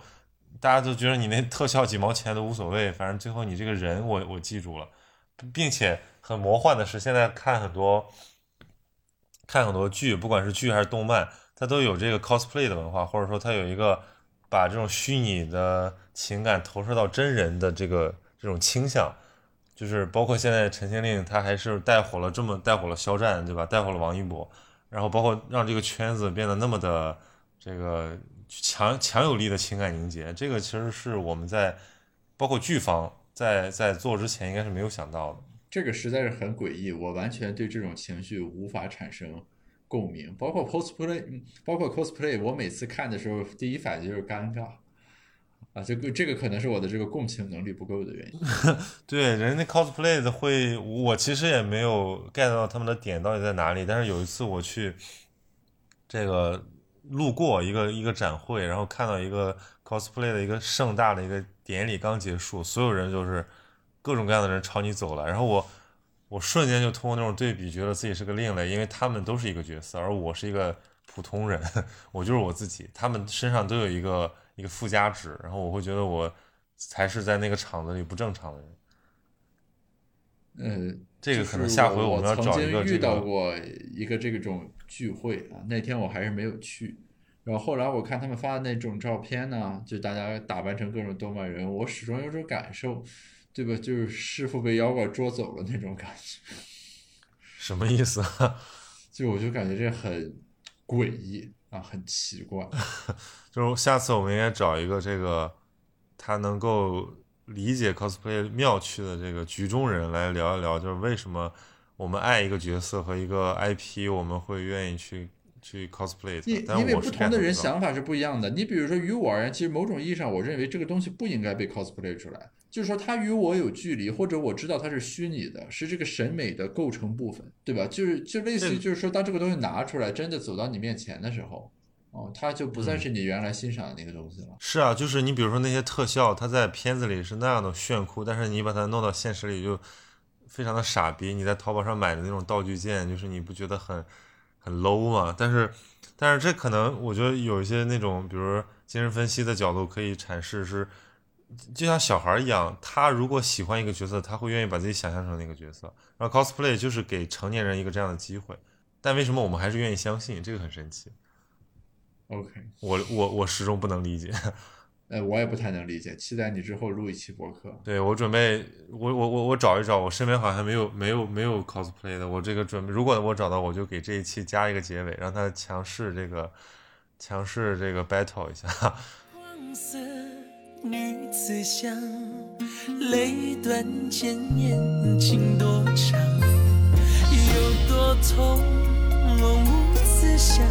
大家都觉得你那特效几毛钱都无所谓，反正最后你这个人我我记住了，并且很魔幻的是，现在看很多。看很多剧，不管是剧还是动漫，它都有这个 cosplay 的文化，或者说它有一个把这种虚拟的情感投射到真人的这个这种倾向，就是包括现在陈情令，他还是带火了这么带火了肖战，对吧？带火了王一博，然后包括让这个圈子变得那么的这个强强有力的情感凝结，这个其实是我们在包括剧方在在做之前应该是没有想到的。这个实在是很诡异，我完全对这种情绪无法产生共鸣。包括 cosplay，包括 cosplay，我每次看的时候，第一反应就是尴尬啊。这个这个可能是我的这个共情能力不够的原因。对，人家 cosplay 的会，我其实也没有 get 到他们的点到底在哪里。但是有一次我去这个路过一个一个展会，然后看到一个 cosplay 的一个盛大的一个典礼刚结束，所有人就是。各种各样的人朝你走了，然后我，我瞬间就通过那种对比，觉得自己是个另类，因为他们都是一个角色，而我是一个普通人，我就是我自己，他们身上都有一个一个附加值，然后我会觉得我才是在那个场子里不正常的人。嗯，这个可能下回我们要找一个遇到过一个这种聚会啊，那天我还是没有去，然后后来我看他们发的那种照片呢，就大家打扮成各种动漫人，我始终有种感受。对吧？就是师傅被妖怪捉走了那种感觉，什么意思啊？就我就感觉这很诡异啊，很奇怪。就是下次我们应该找一个这个他能够理解 cosplay 妙趣的这个局中人来聊一聊，就是为什么我们爱一个角色和一个 IP，我们会愿意去去 cosplay。因因为不同的人想法是不一样的。你比如说，于我而言，其实某种意义上，我认为这个东西不应该被 cosplay 出来。就是说，它与我有距离，或者我知道它是虚拟的，是这个审美的构成部分，对吧？就是就类似于，就是说，当这个东西拿出来，真的走到你面前的时候，哦，它就不再是你原来欣赏的那个东西了。是啊，就是你比如说那些特效，它在片子里是那样的炫酷，但是你把它弄到现实里就非常的傻逼。你在淘宝上买的那种道具件，就是你不觉得很很 low 吗？但是，但是这可能我觉得有一些那种，比如精神分析的角度可以阐释是。就像小孩一样，他如果喜欢一个角色，他会愿意把自己想象成那个角色。然后 cosplay 就是给成年人一个这样的机会。但为什么我们还是愿意相信？这个很神奇。OK，我我我始终不能理解。呃，我也不太能理解。期待你之后录一期博客。对我准备，我我我我找一找，我身边好像没有没有没有 cosplay 的。我这个准备，如果我找到，我就给这一期加一个结尾，让他强势这个强势这个 battle 一下。女子香泪断，千年情多长？有多痛，我无思想。